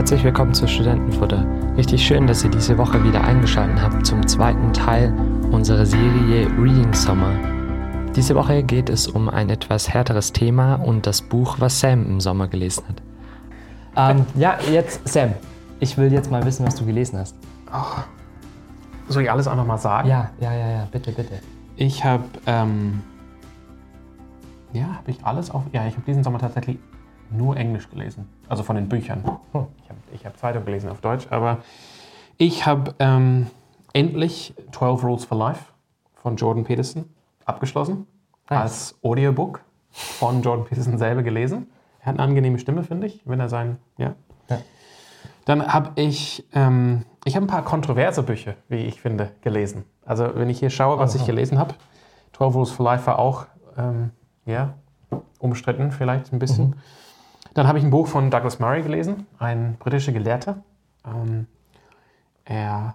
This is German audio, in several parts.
Herzlich willkommen zu Studentenfutter. Richtig schön, dass ihr diese Woche wieder eingeschaltet habt zum zweiten Teil unserer Serie Reading Summer. Diese Woche geht es um ein etwas härteres Thema und das Buch, was Sam im Sommer gelesen hat. Ähm, ja, jetzt Sam. Ich will jetzt mal wissen, was du gelesen hast. Oh. Soll ich alles einfach mal sagen? Ja, ja, ja, ja, bitte, bitte. Ich habe, ähm, ja, habe ich alles auf, ja, ich habe diesen Sommer tatsächlich nur Englisch gelesen, also von den Büchern. Hm. Ich habe hab Zeitung gelesen auf Deutsch, aber ich habe ähm, endlich 12 Rules for Life von Jordan Peterson abgeschlossen, nice. als Audiobook von Jordan Peterson selber gelesen. Er hat eine angenehme Stimme, finde ich, wenn er sein, ja. ja. Dann habe ich, ähm, ich habe ein paar kontroverse Bücher, wie ich finde, gelesen. Also wenn ich hier schaue, was oh, ich gelesen habe, 12 Rules for Life war auch, ähm, ja, umstritten vielleicht ein bisschen. Mhm. Dann habe ich ein Buch von Douglas Murray gelesen, ein britischer Gelehrter. Ähm, er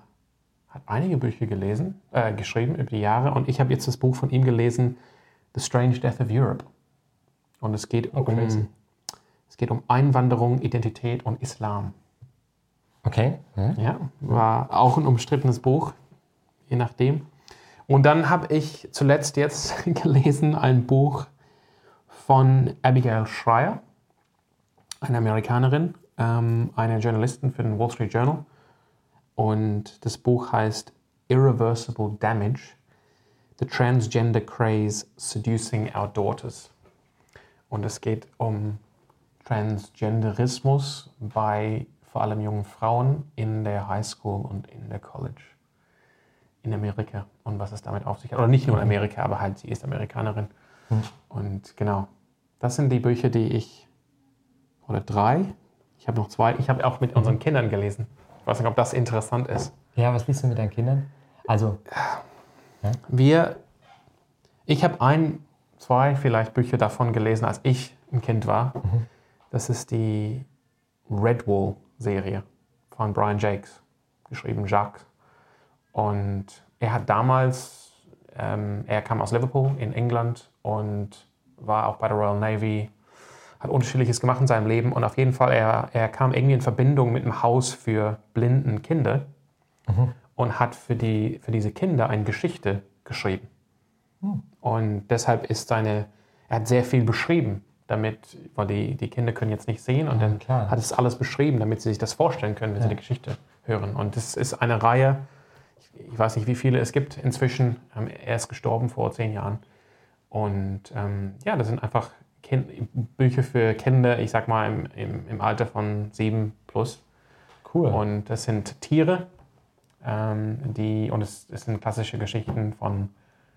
hat einige Bücher gelesen, äh, geschrieben über die Jahre und ich habe jetzt das Buch von ihm gelesen, The Strange Death of Europe. Und es geht, oh, um, es geht um Einwanderung, Identität und Islam. Okay. Ja. ja, war auch ein umstrittenes Buch, je nachdem. Und dann habe ich zuletzt jetzt gelesen ein Buch von Abigail Schreier eine Amerikanerin, ähm, eine Journalistin für den Wall Street Journal. Und das Buch heißt Irreversible Damage: The Transgender Craze Seducing Our Daughters. Und es geht um Transgenderismus bei vor allem jungen Frauen in der High School und in der College in Amerika und was es damit auf sich hat. Oder nicht nur in Amerika, aber halt sie ist Amerikanerin. Mhm. Und genau, das sind die Bücher, die ich oder drei. Ich habe noch zwei. Ich habe auch mit unseren Kindern gelesen. Ich weiß nicht, ob das interessant ist. Ja, was liest du mit deinen Kindern? Also. Ja? Wir, ich habe ein, zwei vielleicht Bücher davon gelesen, als ich ein Kind war. Mhm. Das ist die Redwall-Serie von Brian Jakes, geschrieben Jacques. Und er hat damals, ähm, er kam aus Liverpool in England und war auch bei der Royal Navy hat unterschiedliches gemacht in seinem Leben und auf jeden Fall, er, er kam irgendwie in Verbindung mit einem Haus für blinden Kinder mhm. und hat für, die, für diese Kinder eine Geschichte geschrieben. Mhm. Und deshalb ist seine, er hat sehr viel beschrieben, damit, weil die, die Kinder können jetzt nicht sehen und ja, dann klar. hat es alles beschrieben, damit sie sich das vorstellen können, wenn ja. sie die Geschichte hören. Und das ist eine Reihe, ich weiß nicht, wie viele es gibt inzwischen. Ähm, er ist gestorben vor zehn Jahren. Und ähm, ja, das sind einfach kind, Bücher für Kinder, ich sag mal im, im, im, Alter von sieben plus. Cool. Und das sind Tiere, ähm, die, und es, es, sind klassische Geschichten von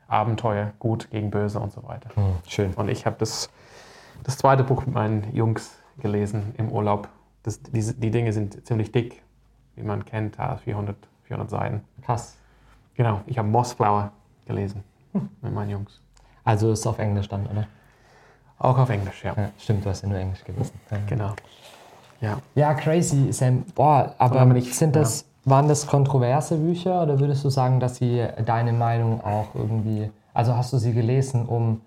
Abenteuer, Gut gegen Böse und so weiter. Hm, schön. Und ich habe das, das zweite Buch mit meinen Jungs gelesen im Urlaub. Das, die, die Dinge sind ziemlich dick, wie man kennt, 400, 400 Seiten. Krass. Genau, ich habe Mossflower gelesen hm. mit meinen Jungs. Also ist es auf Englisch dann, oder? Auch auf Englisch, ja. ja. Stimmt, du hast ja nur Englisch gelesen. Ja. Genau. Ja. ja, crazy, Sam. Boah, aber nicht, sind das, ja. waren das kontroverse Bücher oder würdest du sagen, dass sie deine Meinung auch irgendwie, also hast du sie gelesen, um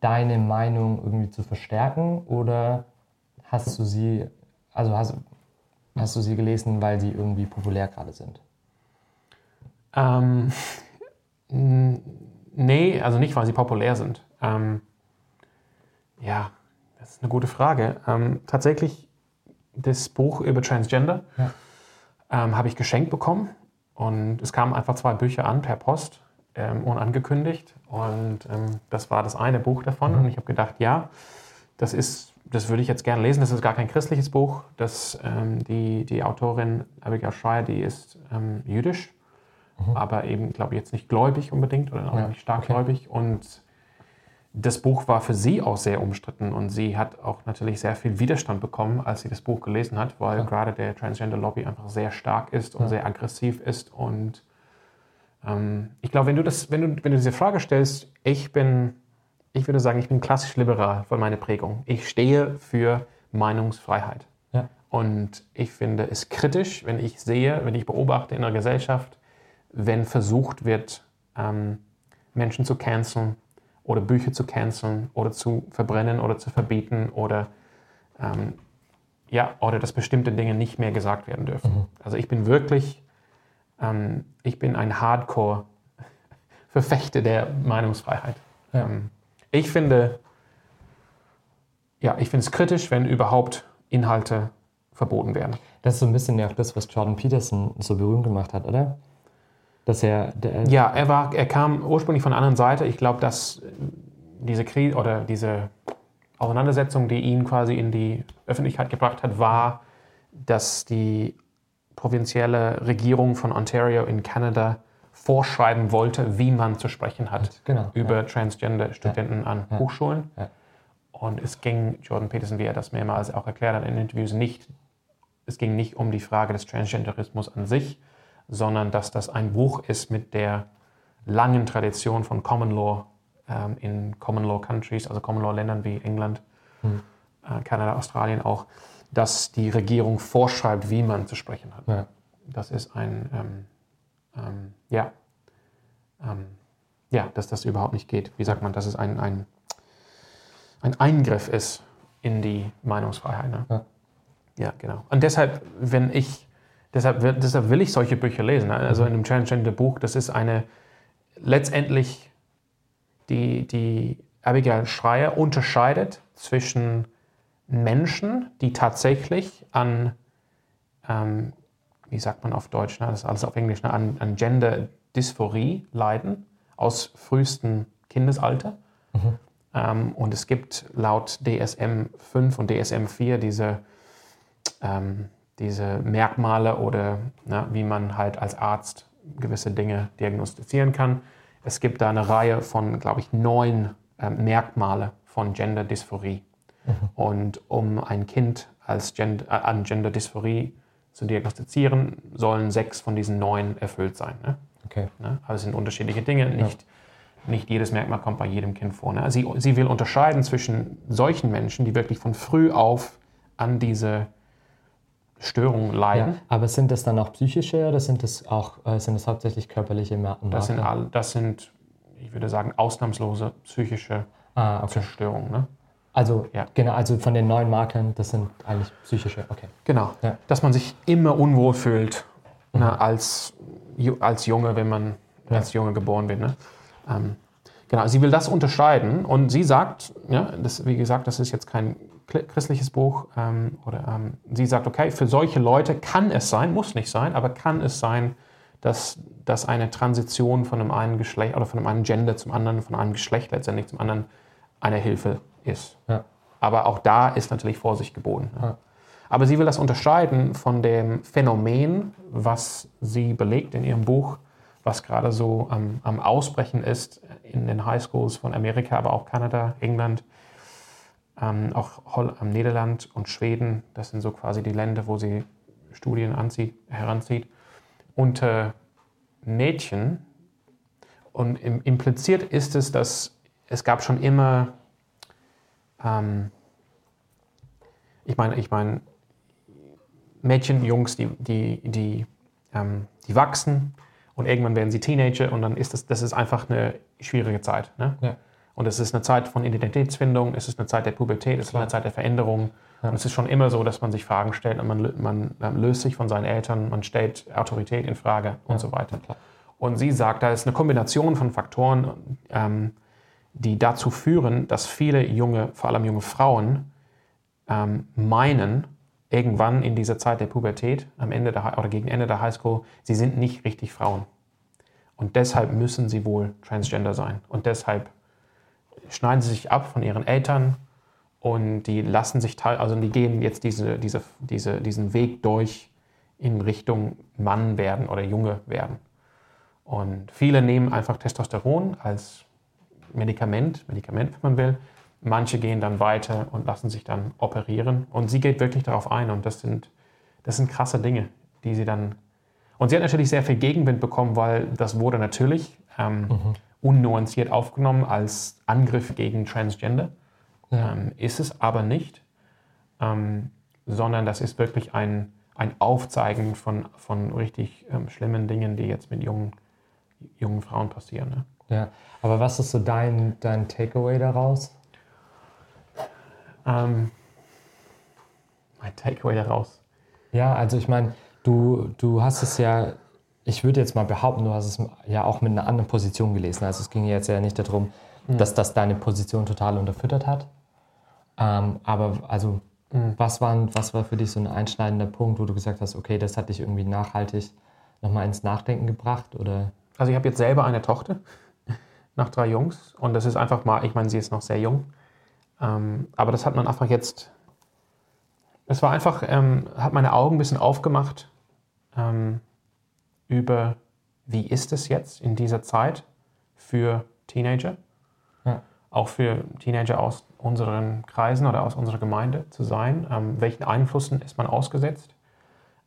deine Meinung irgendwie zu verstärken oder hast du sie, also hast, hast du sie gelesen, weil sie irgendwie populär gerade sind? Ähm, nee, also nicht, weil sie populär sind. Ähm, ja, das ist eine gute Frage. Ähm, tatsächlich, das Buch über Transgender ja. ähm, habe ich geschenkt bekommen. Und es kamen einfach zwei Bücher an per Post, ähm, unangekündigt. Und ähm, das war das eine Buch davon. Mhm. Und ich habe gedacht, ja, das ist, das würde ich jetzt gerne lesen. Das ist gar kein christliches Buch. Das, ähm, die, die Autorin Abigail Schreier, die ist ähm, jüdisch, mhm. aber eben, glaube ich, jetzt nicht gläubig unbedingt oder auch ja. nicht stark okay. gläubig. Und das Buch war für sie auch sehr umstritten und sie hat auch natürlich sehr viel Widerstand bekommen, als sie das Buch gelesen hat, weil ja. gerade der Transgender Lobby einfach sehr stark ist und ja. sehr aggressiv ist. Und ähm, ich glaube, wenn du das, wenn du, wenn du diese Frage stellst, ich bin, ich würde sagen, ich bin klassisch liberal von meiner Prägung. Ich stehe für Meinungsfreiheit. Ja. Und ich finde es kritisch, wenn ich sehe, wenn ich beobachte in einer Gesellschaft, wenn versucht wird, ähm, Menschen zu canceln oder Bücher zu canceln oder zu verbrennen oder zu verbieten oder ähm, ja, oder dass bestimmte Dinge nicht mehr gesagt werden dürfen. Mhm. Also ich bin wirklich, ähm, ich bin ein Hardcore-Verfechter der Meinungsfreiheit. Ja. Ähm, ich finde, ja, ich finde es kritisch, wenn überhaupt Inhalte verboten werden. Das ist so ein bisschen ja auch das, was Jordan Peterson so berühmt gemacht hat, oder? Dass er. Ja, er, war, er kam ursprünglich von der anderen Seite. Ich glaube, dass diese Krise oder diese Auseinandersetzung, die ihn quasi in die Öffentlichkeit gebracht hat, war, dass die provinzielle Regierung von Ontario in Kanada vorschreiben wollte, wie man zu sprechen hat genau, über ja. Transgender-Studenten ja. an ja. Hochschulen. Und es ging Jordan Peterson, wie er das mehrmals auch erklärt hat in Interviews, nicht, es ging nicht um die Frage des Transgenderismus an sich, sondern dass das ein Bruch ist mit der langen Tradition von Common Law ähm, in Common Law Countries, also Common Law Ländern wie England, hm. äh, Kanada, Australien auch, dass die Regierung vorschreibt, wie man zu sprechen hat. Ja. Das ist ein, ähm, ähm, ja, ähm, ja, dass das überhaupt nicht geht. Wie sagt man, dass es ein, ein, ein Eingriff ist in die Meinungsfreiheit. Ne? Ja. ja. genau. Und deshalb, wenn ich, deshalb, deshalb will ich solche Bücher lesen. Ne? Also in einem Transgender-Buch, das ist eine letztendlich die, die Abigail Schreier unterscheidet zwischen Menschen, die tatsächlich an, ähm, wie sagt man auf Deutsch, ne? das ist alles auf Englisch, ne? an, an Gender-Dysphorie leiden, aus frühestem Kindesalter. Mhm. Ähm, und es gibt laut DSM 5 und DSM 4 diese, ähm, diese Merkmale oder ne, wie man halt als Arzt gewisse Dinge diagnostizieren kann. Es gibt da eine Reihe von, glaube ich, neun äh, Merkmale von Gender-Dysphorie. Mhm. Und um ein Kind als Gender, äh, an Gender-Dysphorie zu diagnostizieren, sollen sechs von diesen neun erfüllt sein. Ne? Okay. Ne? Also es sind unterschiedliche Dinge. Nicht, ja. nicht jedes Merkmal kommt bei jedem Kind vor. Ne? Sie, sie will unterscheiden zwischen solchen Menschen, die wirklich von früh auf an diese Störungen leiden. Ja, aber sind das dann auch psychische oder sind das auch äh, sind das hauptsächlich körperliche Merkmale? Das sind, all, das sind, ich würde sagen, ausnahmslose psychische ah, okay. Zerstörungen. Ne? Also, ja. genau, also von den neuen Markern, das sind eigentlich psychische, okay. Genau, ja. dass man sich immer unwohl fühlt mhm. ne, als, als Junge, wenn man als Junge geboren wird. Ne? Ähm, genau, sie will das unterscheiden und sie sagt, ja, das, wie gesagt, das ist jetzt kein christliches Buch ähm, oder ähm, sie sagt, okay, für solche Leute kann es sein, muss nicht sein, aber kann es sein, dass, dass eine Transition von einem einen Geschlecht oder von einem einen Gender zum anderen, von einem Geschlecht letztendlich zum anderen eine Hilfe ist. Ja. Aber auch da ist natürlich Vorsicht geboten. Ja. Aber sie will das unterscheiden von dem Phänomen, was sie belegt in ihrem Buch, was gerade so am, am Ausbrechen ist in den Highschools von Amerika, aber auch Kanada, England, ähm, auch Holl ähm, Niederland und Schweden, das sind so quasi die Länder, wo sie Studien anzieht, heranzieht, unter Mädchen. Und im, impliziert ist es, dass es gab schon immer, ähm, ich meine, ich meine, Mädchen, Jungs, die, die, die, ähm, die wachsen und irgendwann werden sie Teenager und dann ist das, das ist einfach eine schwierige Zeit. Ne? Ja. Und es ist eine Zeit von Identitätsfindung, es ist eine Zeit der Pubertät, es ist eine Zeit der Veränderung. Ja. Und es ist schon immer so, dass man sich Fragen stellt und man, man, löst sich von seinen Eltern, man stellt Autorität in Frage ja. und so weiter. Und sie sagt, da ist eine Kombination von Faktoren, ähm, die dazu führen, dass viele junge, vor allem junge Frauen, ähm, meinen, irgendwann in dieser Zeit der Pubertät, am Ende der, oder gegen Ende der Highschool, sie sind nicht richtig Frauen. Und deshalb müssen sie wohl Transgender sein. Und deshalb schneiden sie sich ab von ihren Eltern und die lassen sich teil, also die gehen jetzt diese, diese, diese, diesen Weg durch in Richtung Mann werden oder Junge werden. Und viele nehmen einfach Testosteron als Medikament, Medikament, wenn man will. Manche gehen dann weiter und lassen sich dann operieren. Und sie geht wirklich darauf ein. Und das sind, das sind krasse Dinge, die sie dann. Und sie hat natürlich sehr viel Gegenwind bekommen, weil das wurde natürlich ähm, mhm unnuanciert aufgenommen als Angriff gegen Transgender. Ja. Ähm, ist es aber nicht, ähm, sondern das ist wirklich ein, ein Aufzeigen von, von richtig ähm, schlimmen Dingen, die jetzt mit jungen, jungen Frauen passieren. Ne? Ja, aber was ist so dein, dein Takeaway daraus? Ähm, mein Takeaway daraus. Ja, also ich meine, du, du hast es ja, ich würde jetzt mal behaupten, du hast es ja auch mit einer anderen Position gelesen. Also es ging jetzt ja nicht darum, mhm. dass das deine Position total unterfüttert hat. Ähm, aber also, mhm. was, waren, was war für dich so ein einschneidender Punkt, wo du gesagt hast, okay, das hat dich irgendwie nachhaltig nochmal ins Nachdenken gebracht? Oder? Also ich habe jetzt selber eine Tochter nach drei Jungs und das ist einfach mal, ich meine, sie ist noch sehr jung, ähm, aber das hat man einfach jetzt, es war einfach, ähm, hat meine Augen ein bisschen aufgemacht ähm, über, wie ist es jetzt in dieser Zeit für Teenager, ja. auch für Teenager aus unseren Kreisen oder aus unserer Gemeinde zu sein, ähm, welchen Einflüssen ist man ausgesetzt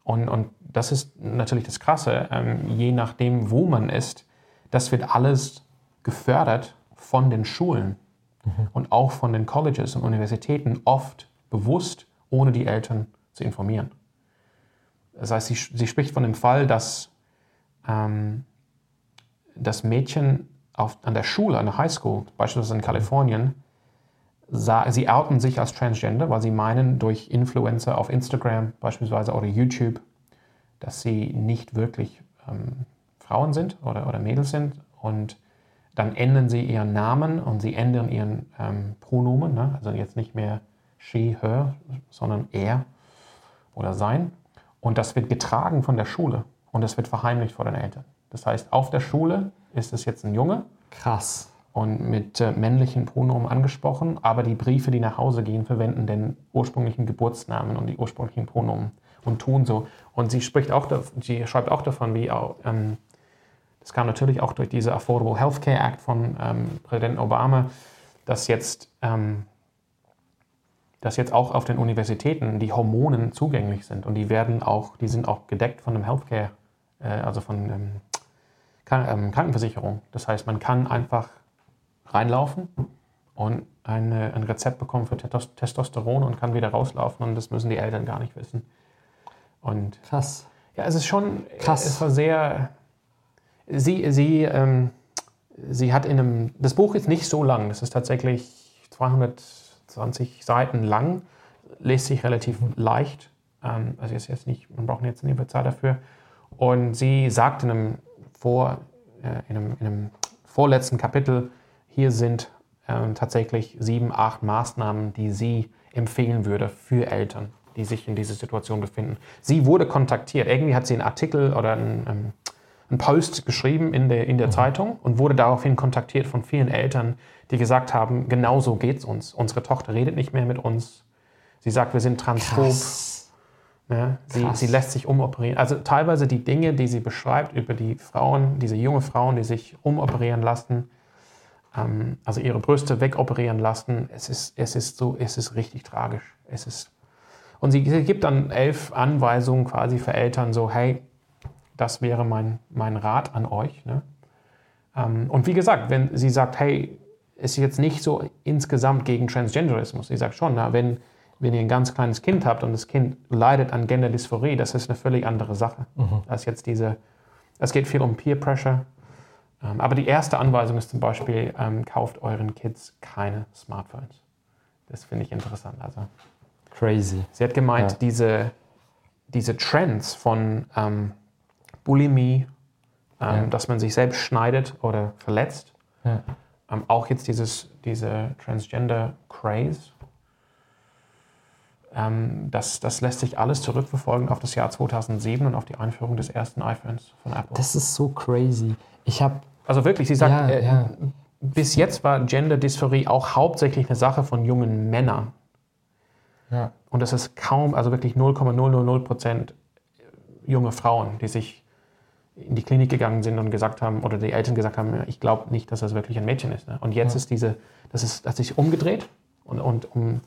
und, und das ist natürlich das Krasse, ähm, je nachdem, wo man ist, das wird alles gefördert von den Schulen mhm. und auch von den Colleges und Universitäten, oft bewusst, ohne die Eltern zu informieren. Das heißt, sie, sie spricht von dem Fall, dass ähm, das Mädchen auf, an der Schule, an der Highschool, beispielsweise in Kalifornien, sie outen sich als Transgender, weil sie meinen, durch Influencer auf Instagram beispielsweise oder YouTube, dass sie nicht wirklich ähm, Frauen sind oder, oder Mädels sind. Und dann ändern sie ihren Namen und sie ändern ihren ähm, Pronomen. Ne? Also jetzt nicht mehr she, her, sondern er oder sein. Und das wird getragen von der Schule und das wird verheimlicht vor den Eltern. Das heißt, auf der Schule ist es jetzt ein Junge. Krass und mit äh, männlichen Pronomen angesprochen, aber die Briefe, die nach Hause gehen, verwenden den ursprünglichen Geburtsnamen und die ursprünglichen Pronomen und tun so. Und sie spricht auch, sie schreibt auch davon, wie auch, ähm, das kam natürlich auch durch diese Affordable Health Care Act von ähm, Präsident Obama, dass jetzt, ähm, dass jetzt auch auf den Universitäten die Hormonen zugänglich sind und die werden auch, die sind auch gedeckt von dem Healthcare, äh, also von ähm, Krankenversicherung. Das heißt, man kann einfach reinlaufen und eine, ein Rezept bekommen für Testosteron und kann wieder rauslaufen und das müssen die Eltern gar nicht wissen. Und Krass. Ja, es ist schon, Krass. es war sehr, sie, sie, ähm, sie hat in einem, das Buch ist nicht so lang, das ist tatsächlich 220 Seiten lang, lässt sich relativ leicht, ähm, also ist jetzt nicht, man braucht jetzt eine Zeit dafür. Und sie sagt in einem, vor, äh, in einem, in einem vorletzten Kapitel, hier sind ähm, tatsächlich sieben, acht Maßnahmen, die sie empfehlen würde für Eltern, die sich in dieser Situation befinden. Sie wurde kontaktiert. Irgendwie hat sie einen Artikel oder einen, ähm, einen Post geschrieben in der, in der mhm. Zeitung und wurde daraufhin kontaktiert von vielen Eltern, die gesagt haben, genau so geht es uns. Unsere Tochter redet nicht mehr mit uns. Sie sagt, wir sind transphob. Ja, sie, sie, lässt sich umoperieren. Also teilweise die Dinge, die sie beschreibt über die Frauen, diese junge Frauen, die sich umoperieren lassen, ähm, also ihre Brüste wegoperieren lassen. Es ist, es ist so, es ist richtig tragisch. Es ist und sie gibt dann elf Anweisungen quasi für Eltern, so, hey, das wäre mein, mein Rat an euch. Ne? Ähm, und wie gesagt, wenn sie sagt, hey, ist jetzt nicht so insgesamt gegen Transgenderismus. Sie sagt schon, na, wenn, wenn ihr ein ganz kleines Kind habt und das Kind leidet an Genderdysphorie, das ist eine völlig andere Sache. Mhm. Als jetzt diese, es geht viel um Peer Pressure, ähm, aber die erste Anweisung ist zum Beispiel, ähm, kauft euren Kids keine Smartphones. Das finde ich interessant. Also, Crazy. Sie hat gemeint, ja. diese, diese Trends von ähm, Bulimie, ähm, ja. dass man sich selbst schneidet oder verletzt, ja. Ähm, auch jetzt dieses, diese Transgender Craze, ähm, das, das lässt sich alles zurückverfolgen auf das Jahr 2007 und auf die Einführung des ersten iPhones von Apple. Das ist so crazy. Ich habe. Also wirklich, sie sagt, ja, äh, bis jetzt war Gender-Dysphorie auch hauptsächlich eine Sache von jungen Männern. Ja. Und das ist kaum, also wirklich 0,000 Prozent junge Frauen, die sich in die Klinik gegangen sind und gesagt haben, oder die Eltern gesagt haben, ich glaube nicht, dass das wirklich ein Mädchen ist. Ne? Und jetzt ja. ist diese, das ist, hat sich umgedreht und, und um,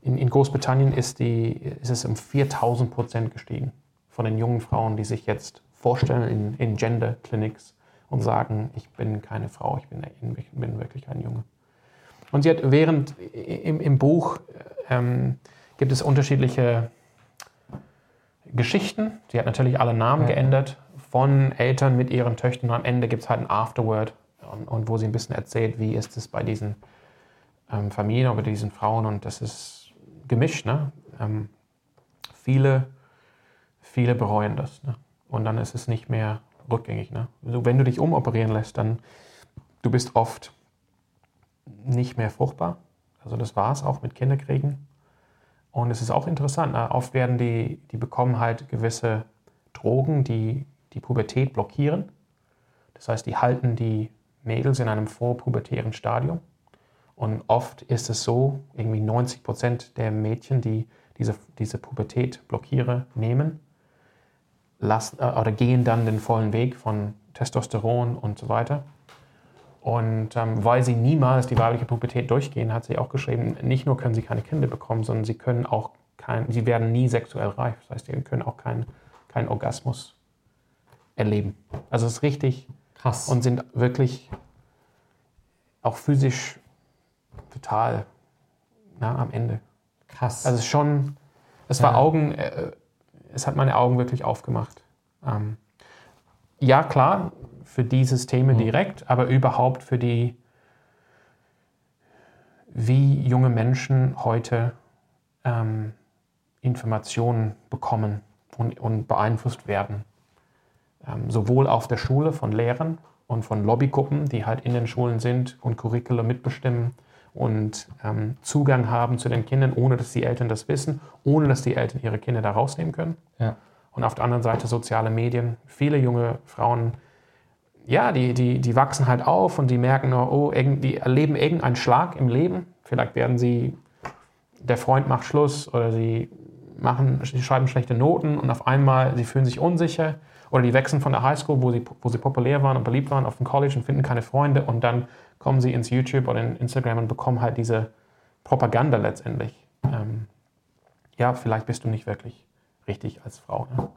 in, in, Großbritannien ist, die, ist es um 4000 Prozent gestiegen von den jungen Frauen, die sich jetzt vorstellen in, in Gender Clinics und sagen, ich bin keine Frau, ich bin, ich bin wirklich ein Junge. Und sie hat während im, im Buch ähm, gibt es unterschiedliche Geschichten. Sie hat natürlich alle Namen ja. geändert von Eltern mit ihren Töchtern. Und am Ende gibt es halt ein Afterword und, und, wo sie ein bisschen erzählt, wie ist es bei diesen ähm, Familien oder diesen Frauen. Und das ist gemischt. Ne? Ähm, viele, viele bereuen das. Ne? Und dann ist es nicht mehr rückgängig. Ne? Also wenn du dich umoperieren lässt, dann du bist oft nicht mehr fruchtbar. Also das war es auch mit Kinderkriegen. Und es ist auch interessant, ne? oft werden die, die bekommen halt gewisse Drogen, die die Pubertät blockieren. Das heißt, die halten die Mädels in einem vorpubertären Stadium. Und oft ist es so, irgendwie 90 Prozent der Mädchen, die diese, diese Pubertät-Blockiere nehmen, lassen, äh, oder gehen dann den vollen Weg von Testosteron und so weiter. Und ähm, weil sie niemals die weibliche Pubertät durchgehen, hat sie auch geschrieben, nicht nur können sie keine Kinder bekommen, sondern sie können auch kein, sie werden nie sexuell reif. Das heißt, sie können auch keinen kein Orgasmus erleben. Also es ist richtig krass und sind wirklich auch physisch total na, am Ende. Krass. Also schon, es war ja. Augen, äh, es hat meine Augen wirklich aufgemacht. Ähm, ja, klar, für die Systeme mhm. direkt, aber überhaupt für die, wie junge Menschen heute ähm, Informationen bekommen und, und beeinflusst werden. Ähm, sowohl auf der Schule von Lehrern und von Lobbygruppen, die halt in den Schulen sind und Curriculum mitbestimmen und ähm, Zugang haben zu den Kindern, ohne dass die Eltern das wissen, ohne dass die Eltern ihre Kinder da rausnehmen können. Ja. Und auf der anderen Seite soziale Medien. Viele junge Frauen, ja, die, die, die wachsen halt auf und die merken nur, oh, die erleben irgendeinen Schlag im Leben. Vielleicht werden sie, der Freund macht Schluss oder sie machen, sie schreiben schlechte Noten und auf einmal, sie fühlen sich unsicher oder die wechseln von der Highschool, wo sie, wo sie populär waren und beliebt waren, auf den College und finden keine Freunde und dann kommen sie ins YouTube oder in Instagram und bekommen halt diese Propaganda letztendlich. Ähm, ja, vielleicht bist du nicht wirklich richtig als Frau. Ne?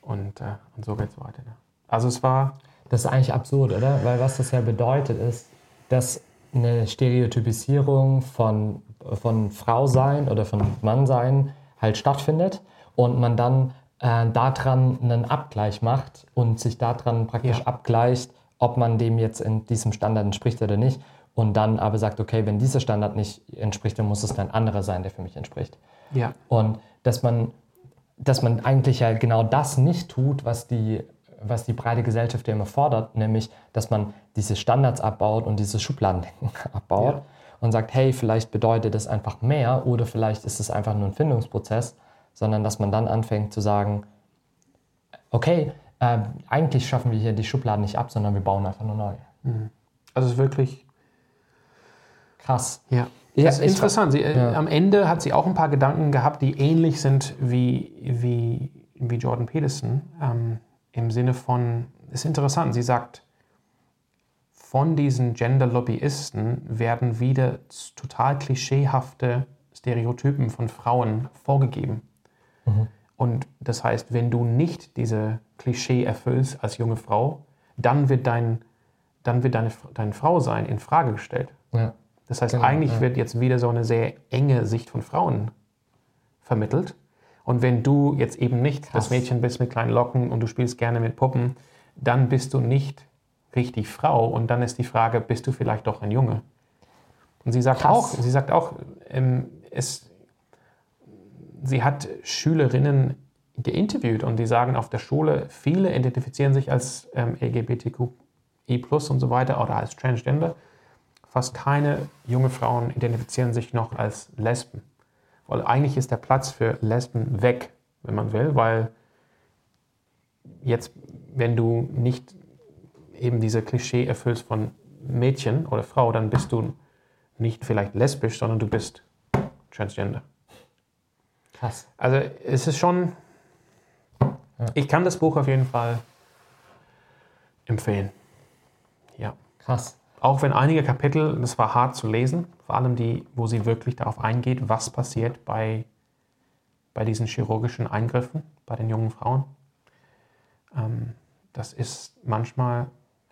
Und, äh, und so geht es weiter. Ne? Also es war... Das ist eigentlich absurd, oder? Weil was das ja bedeutet ist, dass eine Stereotypisierung von, von Frau sein oder von Mann sein halt stattfindet und man dann äh, daran einen Abgleich macht und sich daran praktisch ja. abgleicht, ob man dem jetzt in diesem Standard entspricht oder nicht. Und dann aber sagt, okay, wenn dieser Standard nicht entspricht, dann muss es ein anderer sein, der für mich entspricht. Ja. Und dass man, dass man eigentlich ja genau das nicht tut, was die, was die breite Gesellschaft ja immer fordert, nämlich, dass man diese Standards abbaut und dieses Schubladendenken abbaut ja. Und sagt, hey, vielleicht bedeutet das einfach mehr oder vielleicht ist es einfach nur ein Findungsprozess sondern dass man dann anfängt zu sagen, okay, äh, eigentlich schaffen wir hier die Schubladen nicht ab, sondern wir bauen einfach nur neu. Mhm. Also es ist wirklich krass. Ja. Ja, das ist interessant. Sie, äh, ja. Am Ende hat sie auch ein paar Gedanken gehabt, die ähnlich sind wie, wie, wie Jordan Peterson. Ähm, Im Sinne von, ist interessant, sie sagt, von diesen Gender-Lobbyisten werden wieder total klischeehafte Stereotypen von Frauen vorgegeben. Mhm. Und das heißt, wenn du nicht diese Klischee erfüllst als junge Frau, dann wird dein, dann wird deine, dein Frausein in Frage gestellt. Ja. Das heißt, genau, eigentlich ja. wird jetzt wieder so eine sehr enge Sicht von Frauen vermittelt. Und wenn du jetzt eben nicht Krass. das Mädchen bist mit kleinen Locken und du spielst gerne mit Puppen, dann bist du nicht richtig Frau. Und dann ist die Frage, bist du vielleicht doch ein Junge? Und sie sagt Krass. auch, sie sagt auch, ähm, es, sie hat Schülerinnen geinterviewt und die sagen auf der Schule, viele identifizieren sich als ähm, LGBTQI und so weiter oder als Transgender. Fast keine junge Frauen identifizieren sich noch als Lesben. Weil eigentlich ist der Platz für Lesben weg, wenn man will, weil jetzt, wenn du nicht eben diese Klischee erfüllst von Mädchen oder Frau, dann bist du nicht vielleicht lesbisch, sondern du bist Transgender. Krass. Also es ist schon, ja. ich kann das Buch auf jeden Fall empfehlen. Ja. Krass. Auch wenn einige Kapitel, das war hart zu lesen, vor allem die, wo sie wirklich darauf eingeht, was passiert bei, bei diesen chirurgischen Eingriffen bei den jungen Frauen. Ähm, das ist manchmal,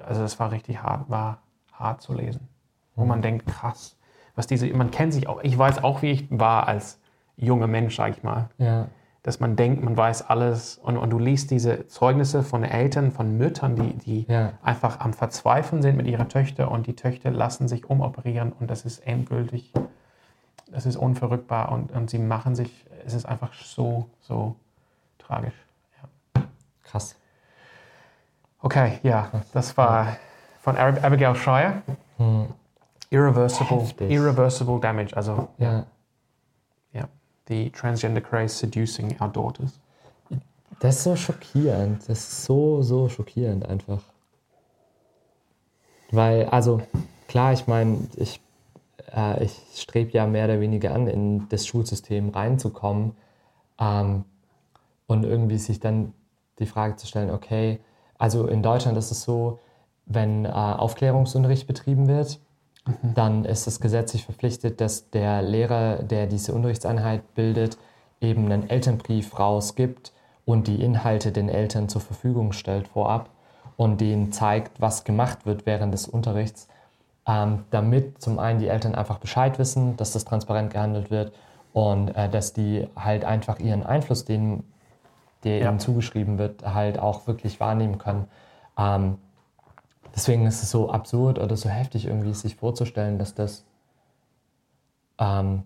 also das war richtig hart, war hart zu lesen. Wo mhm. man denkt, krass, was diese, man kennt sich auch, ich weiß auch, wie ich war als junger Mensch, sag ich mal. Ja. Dass man denkt, man weiß alles und, und du liest diese Zeugnisse von Eltern, von Müttern, die, die ja. einfach am Verzweifeln sind mit ihrer Töchter und die Töchter lassen sich umoperieren und das ist endgültig, das ist unverrückbar und, und sie machen sich es ist einfach so, so tragisch. Ja. Krass. Okay, ja, das war von Abigail Shire. Hm. Irreversible, irreversible damage. Also, ja. ja. The transgender craze seducing our daughters. Das ist so schockierend. Das ist so, so schockierend einfach. Weil, also, klar, ich meine, ich, äh, ich strebe ja mehr oder weniger an, in das Schulsystem reinzukommen ähm, und irgendwie sich dann die Frage zu stellen, okay, also in Deutschland ist es so, wenn äh, Aufklärungsunterricht betrieben wird, mhm. dann ist es gesetzlich verpflichtet, dass der Lehrer, der diese Unterrichtseinheit bildet, eben einen Elternbrief rausgibt und die Inhalte den Eltern zur Verfügung stellt vorab und denen zeigt, was gemacht wird während des Unterrichts, ähm, damit zum einen die Eltern einfach Bescheid wissen, dass das transparent gehandelt wird und äh, dass die halt einfach ihren Einfluss, den, der ja. ihnen zugeschrieben wird, halt auch wirklich wahrnehmen können. Ähm, deswegen ist es so absurd oder so heftig irgendwie sich vorzustellen, dass das, ähm,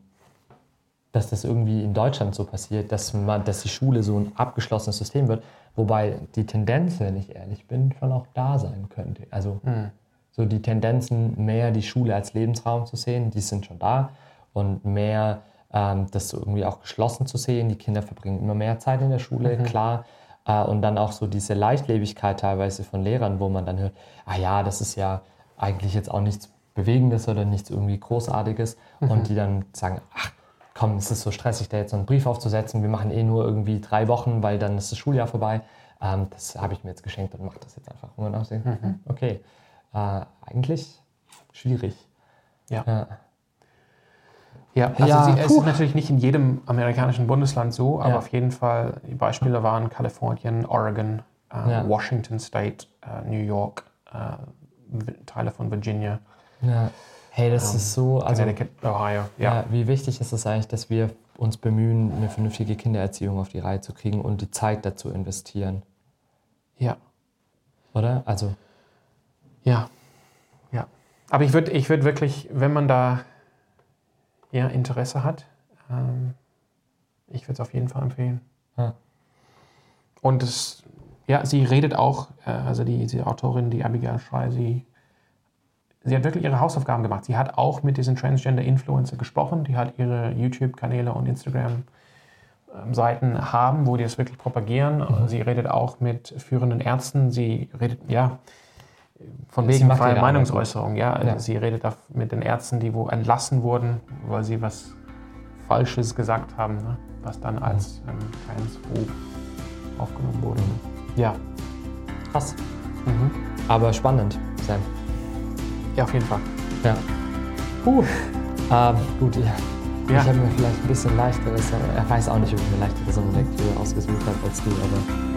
dass das irgendwie in Deutschland so passiert, dass, man, dass die Schule so ein abgeschlossenes System wird, wobei die Tendenz, wenn ich ehrlich bin, schon auch da sein könnte. Also mhm. so die Tendenzen, mehr die Schule als Lebensraum zu sehen, die sind schon da und mehr das so irgendwie auch geschlossen zu sehen. Die Kinder verbringen immer mehr Zeit in der Schule, mhm. klar. Äh, und dann auch so diese Leichtlebigkeit teilweise von Lehrern, wo man dann hört, ah ja, das ist ja eigentlich jetzt auch nichts Bewegendes oder nichts irgendwie Großartiges. Mhm. Und die dann sagen, ach komm, es ist so stressig, da jetzt so einen Brief aufzusetzen. Wir machen eh nur irgendwie drei Wochen, weil dann ist das Schuljahr vorbei. Ähm, das habe ich mir jetzt geschenkt und mache das jetzt einfach. Und dann denke, mhm. okay, äh, eigentlich schwierig. Ja. ja. Ja, also ja, sie, es ist natürlich nicht in jedem amerikanischen Bundesland so, aber ja. auf jeden Fall, die Beispiele waren Kalifornien, Oregon, äh, ja. Washington State, äh, New York, äh, Teile von Virginia. Ja. Hey, das ähm, ist so, also Ohio. Ja. wie wichtig ist es eigentlich, dass wir uns bemühen, eine vernünftige Kindererziehung auf die Reihe zu kriegen und die Zeit dazu investieren. Ja. Oder? Also. Ja. Ja. Aber ich würde ich würd wirklich, wenn man da ja, Interesse hat, ähm, ich würde es auf jeden Fall empfehlen. Ja. Und es, ja, sie redet auch, äh, also die, die Autorin, die Abigail Schrei, sie, sie hat wirklich ihre Hausaufgaben gemacht. Sie hat auch mit diesen Transgender-Influencer gesprochen, die halt ihre YouTube-Kanäle und Instagram-Seiten haben, wo die es wirklich propagieren. Mhm. Sie redet auch mit führenden Ärzten. Sie redet, ja, von wegen freie Meinungsäußerung, ja. ja. Sie redet mit den Ärzten, die wo entlassen wurden, weil sie was Falsches gesagt haben, ne? was dann als mhm. ähm, kleines Buch aufgenommen wurde. Mhm. Ja. Krass. Mhm. Aber spannend, Sam. Ja, auf jeden Fall. Ja. Puh. Ähm, gut, ja. ja. Ich habe mir vielleicht ein bisschen leichteres, er weiß auch nicht, ob ich mir leichteres Lektüre ausgesucht habe als du, aber.